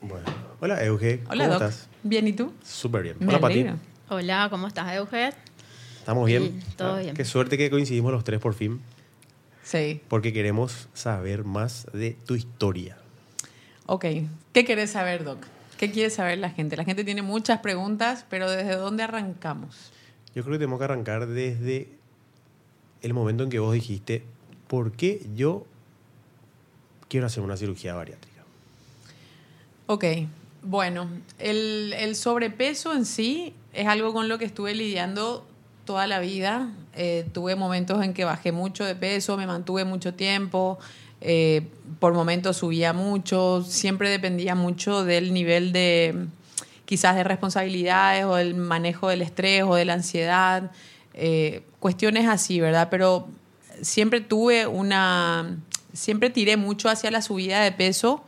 Bueno. Hola, Euge. Hola, ¿Cómo Doc. estás? Bien, ¿y tú? Súper bien. Me Hola, Pati. alegro. Hola, ¿cómo estás, Euge? ¿Estamos bien? Sí, todo Ah, bien. Qué suerte que coincidimos los tres por fin, Sí. porque queremos saber más de tu historia. Ok. ¿Qué querés saber, Doc? ¿Qué quiere saber la gente? La gente tiene muchas preguntas, pero ¿desde dónde arrancamos? Yo creo que tenemos que arrancar desde el momento en que vos dijiste, ¿por qué yo quiero hacer una cirugía bariátrica? Ok. Bueno, el, el sobrepeso en sí es algo con lo que estuve lidiando toda la vida. Eh, tuve momentos en que bajé mucho de peso, me mantuve mucho tiempo, eh, por momentos subía mucho, siempre dependía mucho del nivel de quizás de responsabilidades o del manejo del estrés o de la ansiedad, eh, cuestiones así, ¿verdad? Pero siempre tuve una, siempre tiré mucho hacia la subida de peso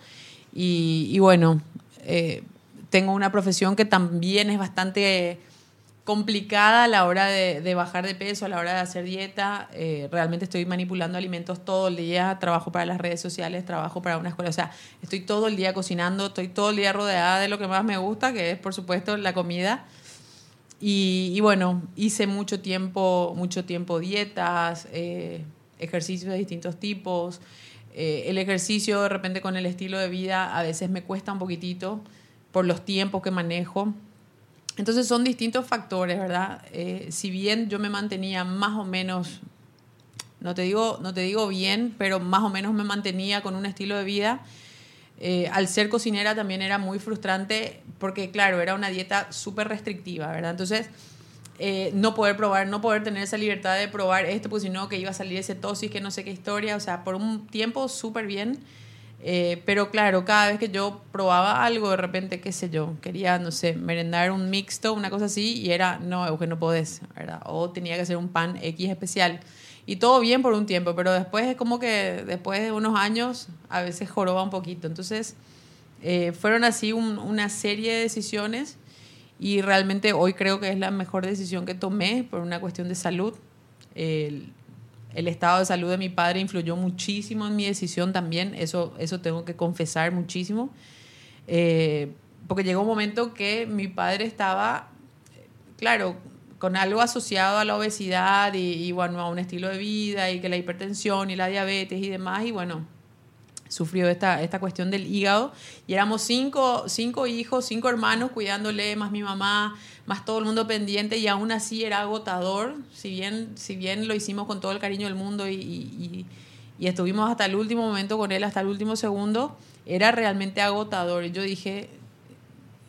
y, bueno, eh, tengo una profesión que también es bastante complicada a la hora de, bajar de peso, a la hora de hacer dieta. Eh, realmente estoy manipulando alimentos todo el día, trabajo para las redes sociales, trabajo para una escuela. O sea, estoy todo el día cocinando, estoy todo el día rodeada de lo que más me gusta, que es por supuesto la comida. Y, y bueno, hice mucho tiempo, mucho tiempo dietas, eh, ejercicios de distintos tipos. Eh, el ejercicio de repente con el estilo de vida a veces me cuesta un poquitito por los tiempos que manejo. Entonces son distintos factores, ¿verdad? Eh, si bien yo me mantenía más o menos, no te, digo, no te digo bien, pero más o menos me mantenía con un estilo de vida, eh, al ser cocinera también era muy frustrante porque, claro, era una dieta súper restrictiva, ¿verdad? Entonces, eh, no poder probar, no poder tener esa libertad de probar esto, porque si no, que iba a salir ese tosis, que no sé qué historia, o sea, por un tiempo súper bien. Eh, pero claro, cada vez que yo probaba algo, de repente, qué sé yo, quería, no sé, merendar un mixto, una cosa así, y era, no, Eugenio, no podés, ¿verdad? O tenía que hacer un pan X especial. Y todo bien por un tiempo, pero después es como que después de unos años a veces joroba un poquito. Entonces, eh, fueron así un- una serie de decisiones y realmente hoy creo que es la mejor decisión que tomé por una cuestión de salud. El, estado de salud de mi padre influyó muchísimo en mi decisión también, eso, eso tengo que confesar muchísimo. Eh, porque llegó un momento que mi padre estaba, claro, con algo asociado a la obesidad y, y, bueno, a un estilo de vida y que la hipertensión y la diabetes y demás, y bueno, sufrió esta, esta cuestión del hígado y éramos cinco, cinco hijos, cinco hermanos cuidándole, más mi mamá, más todo el mundo pendiente y aún así era agotador, si bien, si bien lo hicimos con todo el cariño del mundo y, y, estuvimos hasta el último momento con él, hasta el último segundo, era realmente agotador y yo dije,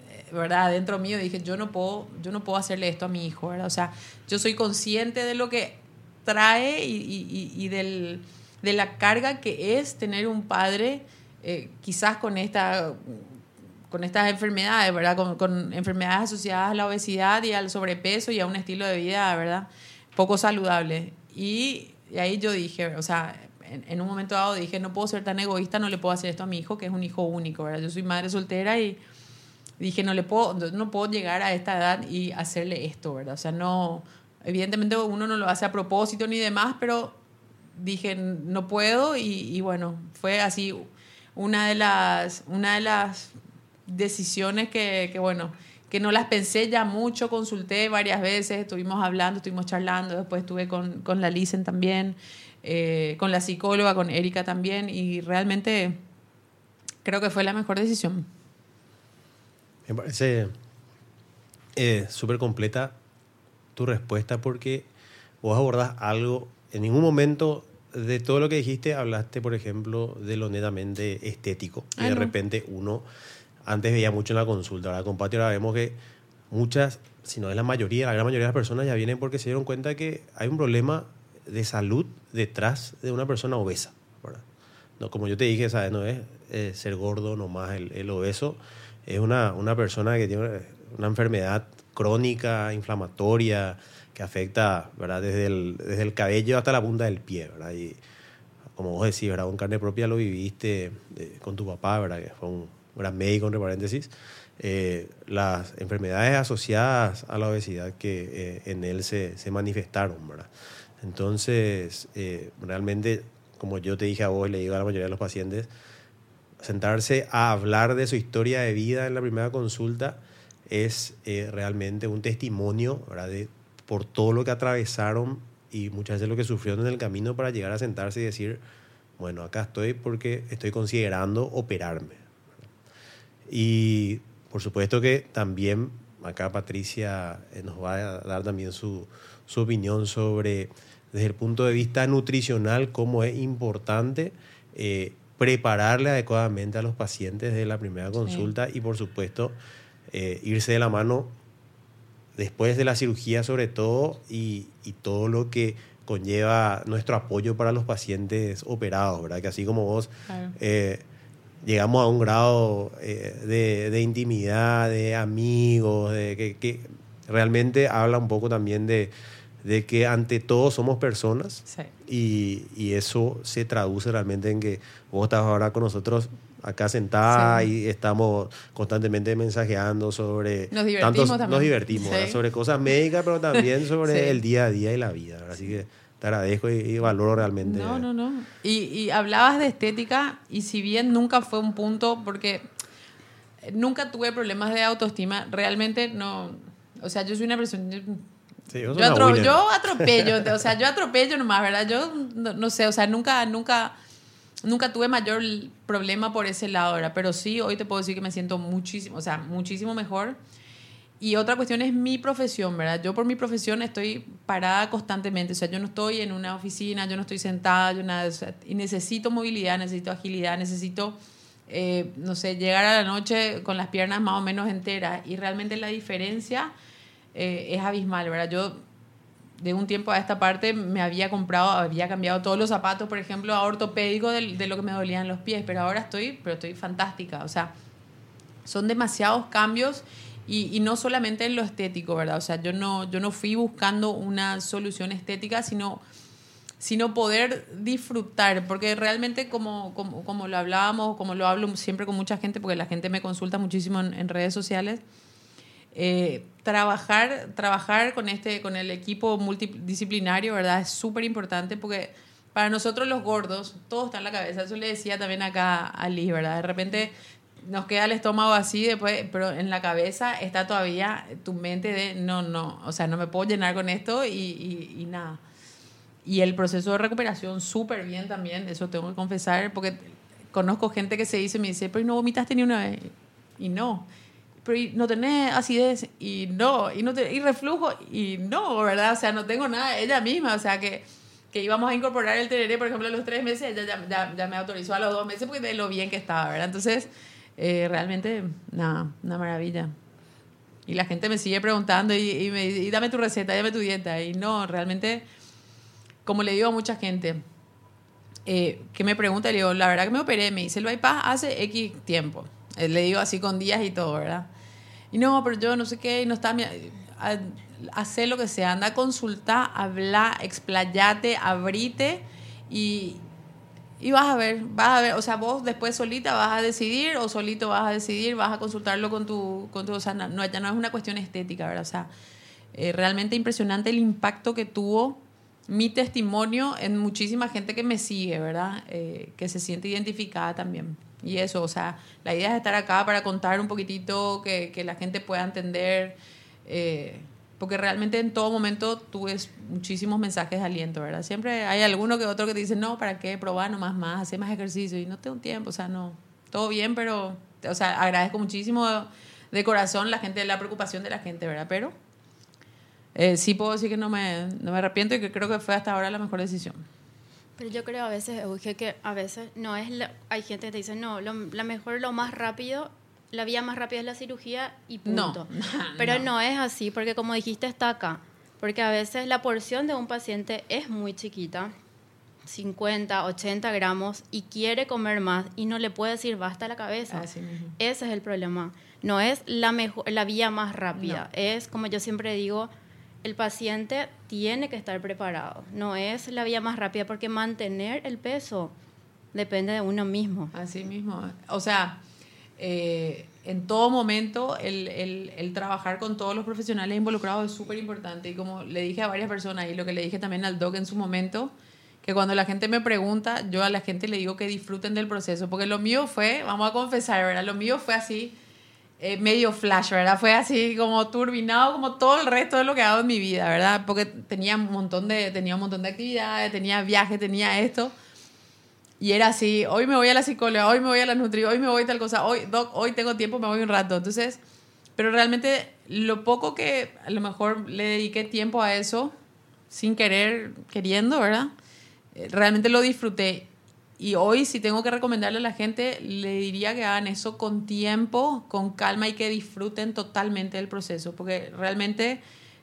eh, ¿verdad? Dentro mío dije, yo no puedo, yo no puedo hacerle esto a mi hijo, ¿verdad? O sea, yo soy consciente de lo que trae y del, de la carga que es tener un padre, eh, quizás con esta con estas enfermedades, ¿verdad? Con, enfermedades asociadas a la obesidad y al sobrepeso y a un estilo de vida, ¿verdad? Poco saludable. Y, y ahí yo dije, o sea, en, en, un momento dado dije, no puedo ser tan egoísta, no le puedo hacer esto a mi hijo, que es un hijo único, ¿verdad? Yo soy madre soltera y dije, no le puedo, no puedo llegar a esta edad y hacerle esto, ¿verdad? O sea, no, evidentemente uno no lo hace a propósito ni demás, pero dije, no puedo y, bueno, fue así una de las, una de las decisiones que, que, bueno, que no las pensé ya mucho, consulté varias veces, estuvimos hablando, estuvimos charlando, después estuve con, con la Licen también, eh, con la psicóloga, con Erika también, y realmente creo que fue la mejor decisión. Me parece eh, súper completa tu respuesta porque vos abordás algo, en ningún momento de todo lo que dijiste hablaste, por ejemplo, de lo netamente estético. Ah, y de no. repente uno antes veía mucho en la consulta, ahora con Pati ahora vemos que muchas, si no es la mayoría, la gran mayoría de las personas ya vienen porque se dieron cuenta que hay un problema de salud detrás de una persona obesa. ¿verdad? No, como yo te dije, ¿sabes? no es eh, ser gordo nomás el, el obeso, es una, una persona que tiene una enfermedad crónica, inflamatoria, que afecta ¿verdad? Desde, el, desde el cabello hasta la punta del pie. ¿verdad? Y como vos decís, ¿verdad? con carne propia lo viviste eh, con tu papá, ¿verdad? que fue un gran médico, entre paréntesis, eh, las enfermedades asociadas a la obesidad que eh, en él se, se, manifestaron. ¿verdad? Entonces, eh, realmente, como yo te dije a vos y le digo a la mayoría de los pacientes, sentarse a hablar de su historia de vida en la primera consulta es eh, realmente un testimonio ¿verdad? De, por todo lo que atravesaron y muchas veces lo que sufrieron en el camino para llegar a sentarse y decir, bueno, acá estoy porque estoy considerando operarme. Y por supuesto que también acá Patricia eh, nos va a dar también su, su opinión sobre, desde el punto de vista nutricional, cómo es importante eh, prepararle adecuadamente a los pacientes de la primera consulta y por supuesto eh, irse de la mano después de la cirugía sobre todo y, y, todo lo que conlleva nuestro apoyo para los pacientes operados, ¿verdad? Que así como vos Claro. eh, llegamos a un grado eh, de, de intimidad, de amigos, de que, que realmente habla un poco también de, de que ante todo somos personas Sí. y, y eso se traduce realmente en que vos estás ahora con nosotros acá sentada Sí. y estamos constantemente mensajeando sobre Nos divertimos también. nos divertimos sobre cosas médicas pero también sobre Sí. el día a día y la vida ¿verdad? así que te agradezco y, y valoro realmente No, no, no. Y, y hablabas de estética y si bien nunca fue un punto, porque nunca tuve problemas de autoestima, realmente no, o sea, yo soy una persona... yo- Sí, Yo, atro- yo atropello, o sea, yo atropello nomás, ¿verdad? Yo no, no sé, o sea, nunca, nunca, nunca tuve mayor problema por ese lado. Pero sí, hoy te puedo decir que me siento muchísimo, o sea, muchísimo mejor. Y otra cuestión es mi profesión, ¿verdad? Yo por mi profesión estoy parada constantemente, o sea, yo no estoy en una oficina, yo no estoy sentada, yo nada, necesito movilidad, necesito agilidad, necesito, eh, no sé, llegar a la noche con las piernas más o menos enteras. Y realmente la diferencia eh, es abismal, ¿verdad? Yo de un tiempo a esta parte me había comprado, había cambiado todos los zapatos, por ejemplo, a ortopédico de, de lo que me dolían los pies, pero ahora estoy, pero estoy fantástica, o sea, son demasiados cambios y, no solamente en lo estético, ¿verdad? O sea, yo no, yo no fui buscando una solución estética, sino, sino poder disfrutar, porque realmente como, como, como lo hablábamos, como lo hablo siempre con mucha gente, porque la gente me consulta muchísimo en, en redes sociales, eh, trabajar, trabajar con, este, con el equipo multidisciplinario, ¿verdad? Es súper importante porque para nosotros los gordos, todo está en la cabeza. Eso le decía también acá a Liz, ¿verdad? De repente nos queda el estómago así, después, pero en la cabeza está todavía tu mente de no, no, o sea, no me puedo llenar con esto y, y, y nada. Y el proceso de recuperación súper bien también, eso tengo que confesar, porque conozco gente que se dice, me dice, pero ¿y no vomitaste ni una vez? Y no. Pero ¿y no tenés acidez? Y no. Y, no te- y reflujo? Y no, ¿verdad? O sea, no tengo nada, ella misma, o sea, que, que íbamos a incorporar el tereré, por ejemplo, a los tres meses, ella ya, ya, ya me autorizó a los dos meses porque de lo bien que estaba, ¿verdad? Entonces, eh, realmente, nada, una maravilla. Y la gente me sigue preguntando y, y me dame tu receta, dame tu dieta. Y no, realmente, como le digo a mucha gente, eh, que me pregunta, le digo, la verdad que me operé, me hice el bypass hace X tiempo. Eh, le digo así con días y todo, ¿verdad? Y no, pero yo no sé qué, y no está... mi- Hacer lo que sea, anda a consultar, habla, explayate, abrite y, y vas a ver, vas a ver, o sea, vos después solita vas a decidir o solito vas a decidir, vas a consultarlo con tu, con tu o sea, no- ya no es una cuestión estética, ¿verdad? O sea, eh, realmente impresionante el impacto que tuvo mi testimonio en muchísima gente que me sigue, ¿verdad? Eh, que se siente identificada también. Y eso, o sea, la idea es estar acá para contar un poquitito, que, que la gente pueda entender, eh, porque realmente en todo momento tuve muchísimos mensajes de aliento, ¿verdad? Siempre hay alguno que otro que te dice, no, ¿para qué? Probar nomás más, hacer más ejercicio, y no tengo tiempo, o sea, no, todo bien, pero, o sea, agradezco muchísimo de corazón la gente, la preocupación de la gente, ¿verdad? Pero eh, sí puedo decir que no me, no me arrepiento y que creo que fue hasta ahora la mejor decisión. Pero yo creo a veces, Euge, que a veces no es... la- hay gente que te dice, no, lo, la mejor, lo más rápido, la vía más rápida es la cirugía y No, punto. Pero no. no. es así, porque como dijiste, está acá. Porque a veces la porción de un paciente es muy chiquita, 50, 80 gramos, y quiere comer más y no le puede decir basta la cabeza. Así mismo. Ese es el problema. No es la, mejor, la vía más rápida. Es, como yo siempre digo, el paciente tiene que estar preparado. No es la vía más rápida porque mantener el peso depende de uno mismo. Así mismo. O sea, eh, en todo momento el, el- trabajar con todos los profesionales involucrados es súper importante. Y como le dije a varias personas y lo que le dije también al doc en su momento, que cuando la gente me pregunta, yo a la gente le digo que disfruten del proceso, porque lo mío fue, vamos a confesar, ¿verdad? Lo mío fue así, eh, medio flash, ¿verdad? Fue así como turbinado como todo el resto de lo que hago en mi vida, ¿verdad? Porque tenía un montón de, tenía un montón de actividades, tenía viajes, tenía esto. Y era así, hoy me voy a la psicóloga, hoy me voy a la nutri, hoy me voy a tal cosa, hoy, doc, hoy tengo tiempo, me voy un rato. Entonces, pero realmente lo poco que a lo mejor le dediqué tiempo a eso, sin querer, queriendo, ¿verdad? Eh, realmente lo disfruté. Y hoy, si tengo que recomendarle a la gente, le diría que hagan eso con tiempo, con calma y que disfruten totalmente del proceso. Porque realmente,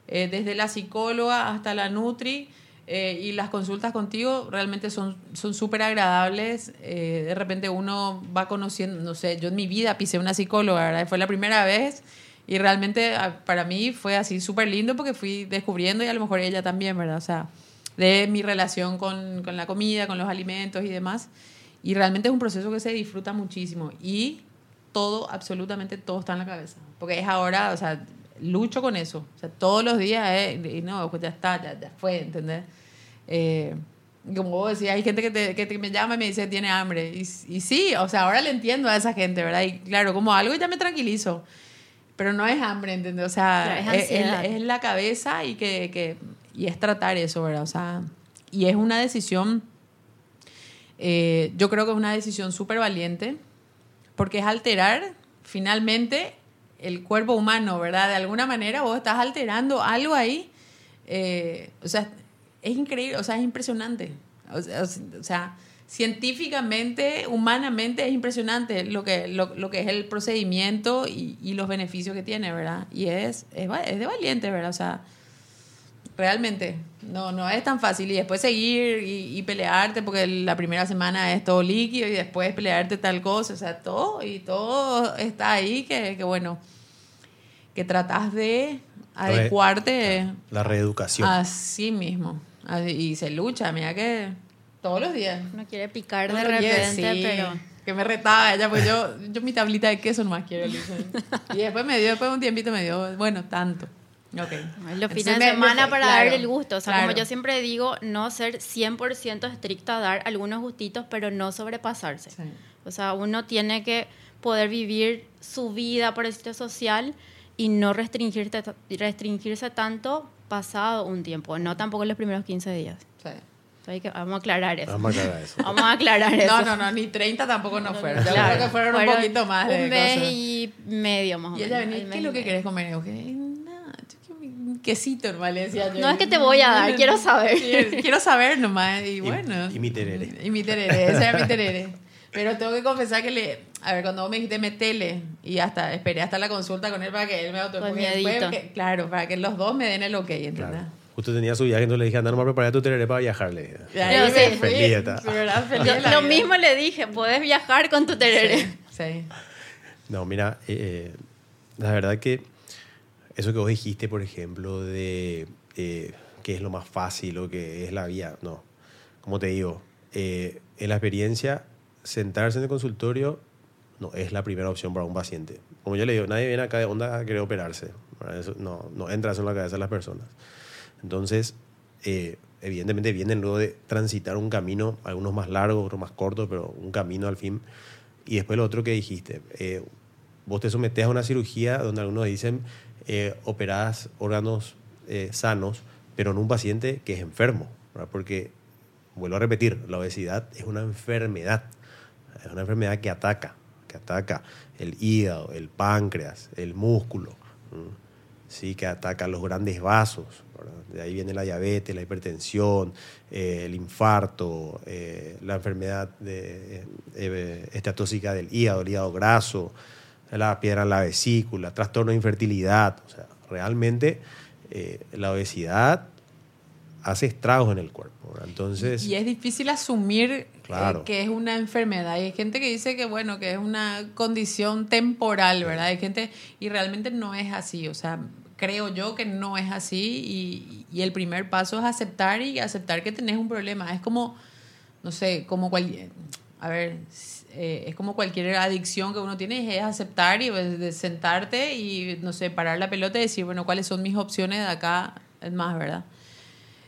eh, desde la psicóloga hasta la Nutri eh, y las consultas contigo, realmente son súper agradables. de repente uno va conociendo, no sé, yo en mi vida pisé una psicóloga, ¿verdad? Fue la primera vez. Y realmente ah, para mí fue así súper lindo porque fui descubriendo y a lo mejor ella también, ¿verdad? O sea, de mi relación con, con, la comida, con los alimentos y demás. Y realmente es un proceso que se disfruta muchísimo. Y todo, absolutamente todo está en la cabeza. Porque es ahora, o sea, lucho con eso. O sea, todos los días, eh, y no, pues ya está, ya, ya fue, ¿entendés? Eh, como vos decías, hay gente que, te, que me llama y me dice tiene hambre. Y, y, sí, o sea, ahora le entiendo a esa gente, ¿verdad? Y claro, como algo ya me tranquilizo. Pero no es hambre, ¿entendés? O sea, es, es, es, la cabeza y que, que y es tratar eso, ¿verdad? O sea, y es una decisión, eh, yo creo que es una decisión súper valiente, porque es alterar finalmente el cuerpo humano, ¿verdad? De alguna manera vos estás alterando algo ahí, eh, o sea, es increíble, o sea, es impresionante. O sea, o sea científicamente, humanamente es impresionante lo que, lo, lo que es el procedimiento y, y, los beneficios que tiene, ¿verdad? Y es, es, es de valiente, ¿verdad? O sea, realmente. No, no es tan fácil. Y después seguir y, pelearte, porque la primera semana es todo líquido y después pelearte tal cosa. O sea, todo y todo está ahí que, que bueno, que tratas de adecuarte. La reeducación. Así mismo. Y se lucha, mira que todos los días. No quiere picar de repente, pero que me retaba ella, pues yo, yo mi tablita de queso nomás quiero. Y después me dio, después de un tiempito me dio, bueno, tanto. Okay. Los fines de semana para dar el gusto. O sea, como yo siempre digo, no ser 100% estricto a dar algunos gustitos, pero no sobrepasarse. O sea, uno tiene que poder vivir su vida por el sitio social y no restringirte, restringirse tanto pasado un tiempo, no tampoco en los primeros 15 días. Sí. que, vamos a aclarar eso. Vamos a aclarar eso. vamos a aclarar eso. No, no, no, ni 30 tampoco no, fueron. Yo creo que fueron, un poquito más. Un mes y medio más o menos. Y ella venía, ¿qué es lo que querés comer? Quesito nomás le decía yo. No es que te voy a dar, quiero saber. quiero saber nomás. Y bueno. Y, mi terere. Y mi terere, ese era mi terere. Pero tengo que confesar que le. A ver, cuando vos me dijiste metele, y hasta esperé hasta la consulta con él para que él me autoempuje. Claro, para que los dos me den el ok, ¿entendés? Claro. Justo tenía su viaje, entonces le dije, anda nomás preparar tu terere para viajarle. Feliz, Yo, lo mismo le dije, puedes viajar con tu terere. Sí. No, mira, eh, la verdad que eso que vos dijiste, por ejemplo, de eh, qué es lo más fácil o qué es la vía, no. Como te digo, eh, en la experiencia, sentarse en el consultorio no es la primera opción para un paciente. Como yo le digo, nadie viene acá de onda a querer operarse. no, no entra eso en la cabeza de las personas. Entonces, eh, evidentemente vienen luego de transitar un camino, algunos más largos, otros más cortos, pero un camino al fin. Y después lo otro que dijiste, eh, vos te sometes a una cirugía donde algunos dicen eh, operadas órganos eh, sanos, pero en un paciente que es enfermo, porque, vuelvo a repetir, la obesidad es una enfermedad, es una enfermedad que ataca, que ataca el hígado, el páncreas, el músculo, sí, que ataca los grandes vasos, de ahí viene la diabetes, la hipertensión, eh, el infarto, la enfermedad de, esteatóxica del hígado, el hígado graso, la piedra en la vesícula, trastorno de infertilidad. O sea, realmente eh, la obesidad hace estragos en el cuerpo. Entonces, y es difícil asumir eh, que es una enfermedad. Y hay gente que dice que, bueno, que es una condición temporal, ¿verdad? Hay gente, y realmente no es así. O sea, creo yo que no es así. Y, y el primer paso es aceptar y aceptar que tenés un problema. Es como, no sé, como cualquier. A ver, eh, es como cualquier adicción que uno tiene, es aceptar y pues, sentarte y, no sé, parar la pelota y decir, bueno, ¿cuáles son mis opciones de acá? Es más, ¿verdad?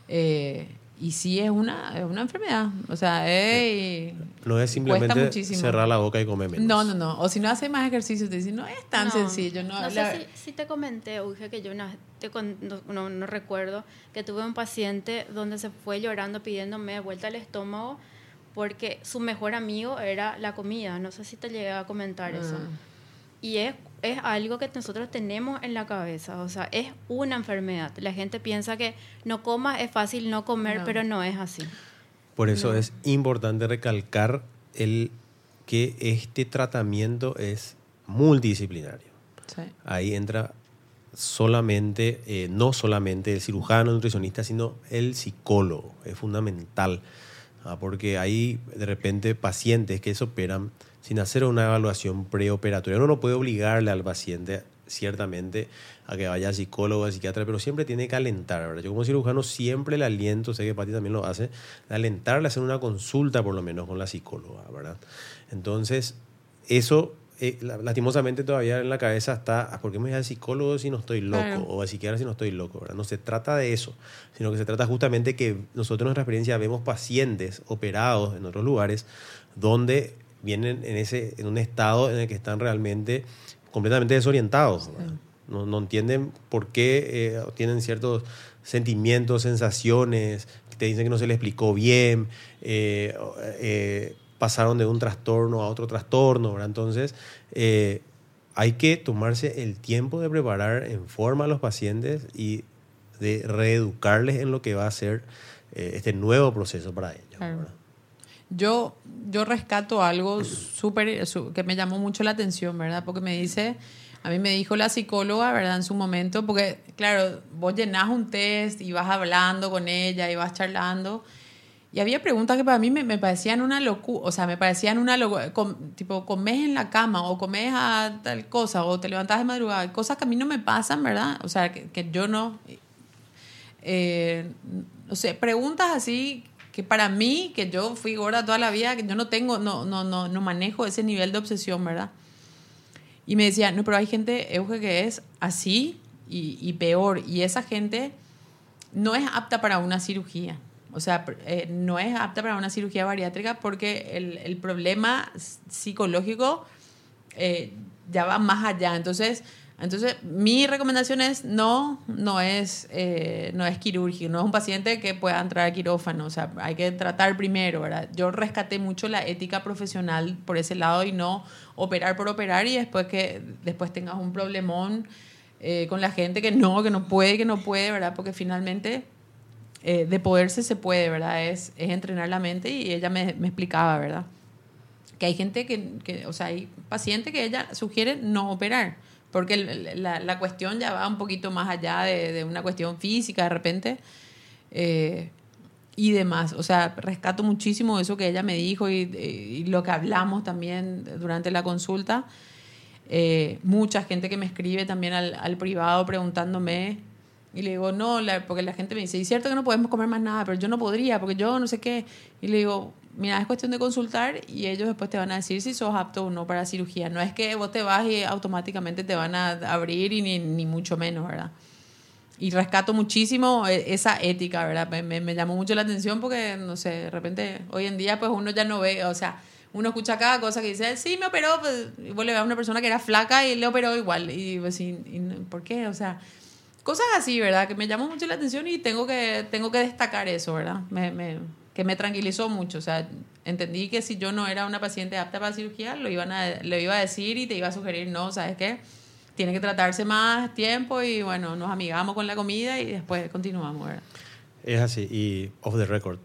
Eh, y sí es una, es una enfermedad. O sea, es, no es simplemente cerrar la boca y comer menos. No, no, no. O si no hace más ejercicio, te dicen, no es tan sencillo. No, no sé si, te comenté, Uge, que yo una, te, no, no, recuerdo, que tuve un paciente donde se fue llorando pidiéndome vuelta al estómago porque su mejor amigo era la comida. No sé si te llegué a comentar eso. Ah. Y es es algo que nosotros tenemos en la cabeza, o sea, es una enfermedad. La gente piensa que no comas es fácil no comer, pero no es así. Por eso es importante recalcar el que este tratamiento es multidisciplinario. Ahí entra solamente, eh, no solamente el cirujano, el nutricionista, sino el psicólogo. Es fundamental, ¿ah? porque hay de repente pacientes que se operan sin hacer una evaluación preoperatoria. Uno no puede obligarle al paciente, ciertamente, a que vaya a psicólogo, a psiquiatra, pero siempre tiene que alentar, ¿verdad? Yo como cirujano siempre le aliento, sé que Pati también lo hace, alentarle a hacer una consulta por lo menos con la psicóloga, ¿verdad? Entonces, eso eh, lastimosamente todavía en la cabeza está, ah, ¿por qué me voy al psicólogo si no estoy loco? O al psiquiatra si no estoy loco, ¿verdad? No se trata de eso, sino que se trata justamente que nosotros en nuestra experiencia vemos pacientes operados en otros lugares donde vienen en, ese, en un estado en el que están realmente completamente desorientados. No, no, entienden por qué eh, tienen ciertos sentimientos, sensaciones, que te dicen que no se les explicó bien, eh, eh, pasaron de un trastorno a otro trastorno. ¿verdad? Entonces, hay que tomarse el tiempo de preparar en forma a los pacientes y de reeducarles en lo que va a ser este nuevo proceso para ellos. Yo, yo rescato algo súper que me llamó mucho la atención, ¿verdad? Porque me dice, a mí me dijo la psicóloga, ¿verdad? En su momento, porque claro, vos llenás un test y vas hablando con ella y vas charlando. Y había preguntas que para mí me, parecían una locura, o sea, me parecían una locura, tipo, comes en la cama o comes a tal cosa o te levantas de madrugada, cosas que a mí no me pasan, ¿verdad? O sea, que, yo no, eh, no sé, preguntas así que para mí, que yo fui gorda toda la vida, que yo no tengo, no, no, no, no manejo ese nivel de obsesión, ¿verdad? Y me decía, no, pero hay gente, Euge, que es así y, peor. Y esa gente no es apta para una cirugía. O sea, eh, no es apta para una cirugía bariátrica porque el, problema psicológico eh, ya va más allá. Entonces, entonces, mi recomendación es no, no es, eh, no es quirúrgico, no es un paciente que pueda entrar a quirófano, o sea, hay que tratar primero, ¿verdad? Yo rescaté mucho la ética profesional por ese lado y no operar por operar y después que después tengas un problemón con la gente que no, que no puede, que no puede, ¿verdad? Porque finalmente eh, de poderse se puede, ¿verdad? Es, es entrenar la mente y ella me, me explicaba, ¿verdad? Que hay gente que, que, o sea, hay pacientes que ella sugiere no operar porque la, la, cuestión ya va un poquito más allá de, de una cuestión física de repente eh, y demás. O sea, rescato muchísimo eso que ella me dijo y, lo que hablamos también durante la consulta. Eh, mucha gente que me escribe también al, al, privado preguntándome y le digo, no, porque la gente me dice, es cierto que no podemos comer más nada, pero yo no podría, porque yo no sé qué. Y le digo, mira, es cuestión de consultar y ellos después te van a decir si sos apto o no para cirugía. No es que vos te vas y automáticamente te van a abrir y ni, ni mucho menos, ¿verdad? Y rescato muchísimo e, esa ética, ¿verdad? Me, me, llamó mucho la atención porque, no sé, de repente hoy en día pues uno ya no ve, o sea, uno escucha cada cosa que dice, sí, me operó, pues, y vos le ves a una persona que era flaca y le operó igual. Y pues, y, ¿por qué? O sea, cosas así, ¿verdad? Que me llamó mucho la atención y tengo que, tengo que destacar eso, ¿verdad? Me, me, que me tranquilizó mucho. O sea, entendí que si yo no era una paciente apta para cirugía, lo, iban a, lo iba a decir y te iba a sugerir, no, ¿sabes qué? Tiene que tratarse más tiempo y bueno, nos amigamos con la comida y después continuamos, ¿verdad? Es así, y off the record,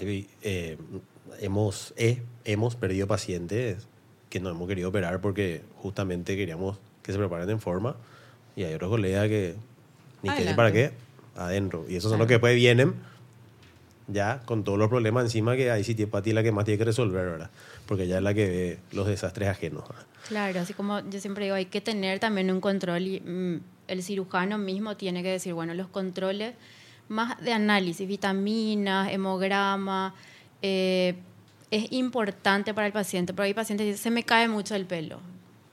eh, hemos, eh, hemos perdido pacientes que no hemos querido operar porque justamente queríamos que se preparen en forma y hay otros colegas que ni qué para qué, adentro. Y esos son los que después vienen ya con todos los problemas encima que ahí sí tiene para ti la que más tiene que resolver, ¿verdad? Porque ya es la que ve los desastres ajenos. Claro, así como yo siempre digo, hay que tener también un control y mm, el cirujano mismo tiene que decir, bueno, los controles más de análisis, vitaminas, hemograma, eh, es importante para el paciente, pero hay pacientes que dicen, se me cae mucho el pelo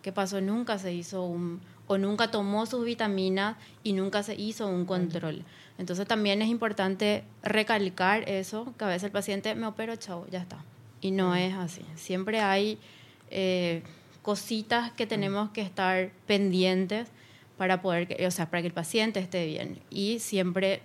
¿Qué pasó? Nunca se hizo un, o nunca tomó sus vitaminas y nunca se hizo un control. Entonces también es importante recalcar eso, que a veces el paciente me opero, chao, ya está. Y no es así. Siempre hay eh, cositas que tenemos que estar pendientes para poder, o sea, para que el paciente esté bien. Y siempre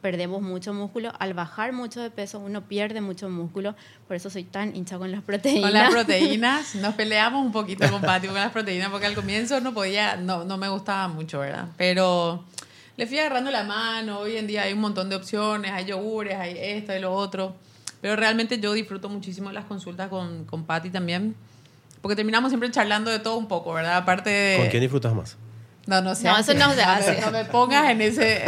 perdemos mucho músculo. Al bajar mucho de peso, uno pierde mucho músculo. Por eso soy tan hincha con las proteínas. Con las proteínas, nos peleamos un poquito con Pati con las proteínas, porque al comienzo no podía, no, no me gustaba mucho, ¿verdad? Pero le fui agarrando la mano. Hoy en día hay un montón de opciones, hay yogures, hay esto y lo otro. Pero realmente yo disfruto muchísimo las consultas con, con Patti también. Porque terminamos siempre charlando de todo un poco, ¿verdad? Aparte de... ¿Con quién disfrutas más? No, no sé. No, eso no se hace. No me pongas en ese.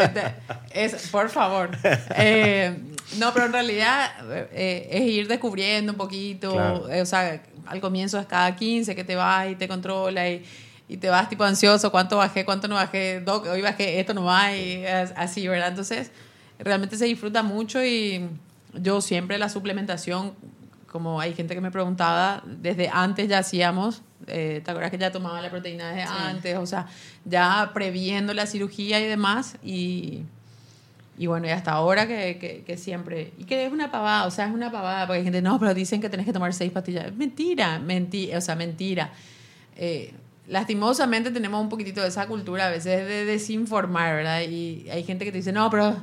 Es, por favor. Eh, no, pero en realidad eh, es ir descubriendo un poquito. Claro. eh, o sea, al comienzo es cada 15 que te vas y te controla y, y te vas tipo ansioso. ¿Cuánto bajé? ¿Cuánto no bajé? Doc, hoy bajé, esto no va. Y así, ¿verdad? Entonces, realmente se disfruta mucho y yo siempre la suplementación, como hay gente que me preguntaba, desde antes ya hacíamos. Eh, ¿Te acuerdas que ya tomaba la proteína desde antes? O sea, ya previendo la cirugía y demás. Y, y bueno, y hasta ahora que, que, que siempre. Y que es una pavada, o sea, es una pavada, porque hay gente, no, pero dicen que tenés que tomar seis pastillas. Mentira, mentira, o sea, mentira. Eh, lastimosamente tenemos un poquitito de esa cultura a veces de desinformar, ¿verdad? Y hay gente que te dice, no, pero.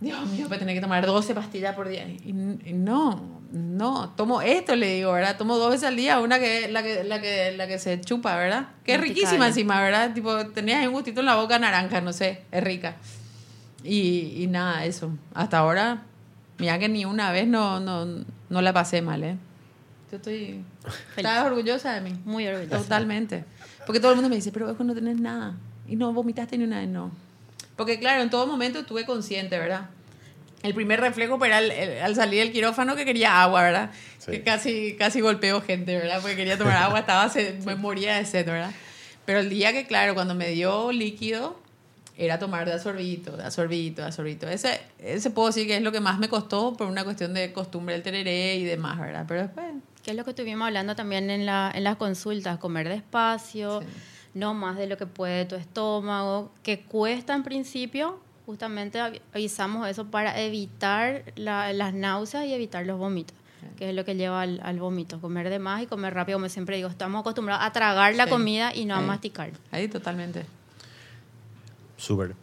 Dios mío, voy a tener que tomar 12 pastillas por día. Y, y no, no, tomo esto, le digo, ¿verdad? Tomo dos veces al día, una que la que, la que, la que se chupa, ¿verdad? Que es riquísima encima, ¿verdad? Tipo, tenías un gustito en la boca naranja, no sé, es rica. Y, y nada, eso. Hasta ahora, mira que ni una vez no, no, no la pasé mal, ¿eh? Yo estoy... ¿Estás orgullosa de mí? Muy orgullosa. Totalmente. Porque todo el mundo me dice, pero vos no tenés nada. Y no vomitaste ni una vez, no. Porque claro, en todo momento estuve consciente, ¿verdad? El primer reflejo era al, el- al salir del quirófano que quería agua, ¿verdad? Sí. Que casi, casi golpeo gente, ¿verdad? Porque quería tomar agua, estaba sed- me moría de sed, ¿verdad? Pero el día que, claro, cuando me dio líquido, era tomar de asorbito, de asorbito, de asorbito. Ese, ese puedo decir que es lo que más me costó por una cuestión de costumbre del tereré y demás, ¿verdad? Pero después... Que es lo que estuvimos hablando también en, la, en las consultas, comer despacio, Sí. No más de lo que puede tu estómago, que cuesta en principio, justamente avi- avisamos eso para evitar la- las náuseas y evitar los vómitos, que es lo que lleva al, al vómito, comer de más y comer rápido, como siempre digo, estamos acostumbrados a tragar la Sí. comida y no a masticar. Ahí totalmente. Súper.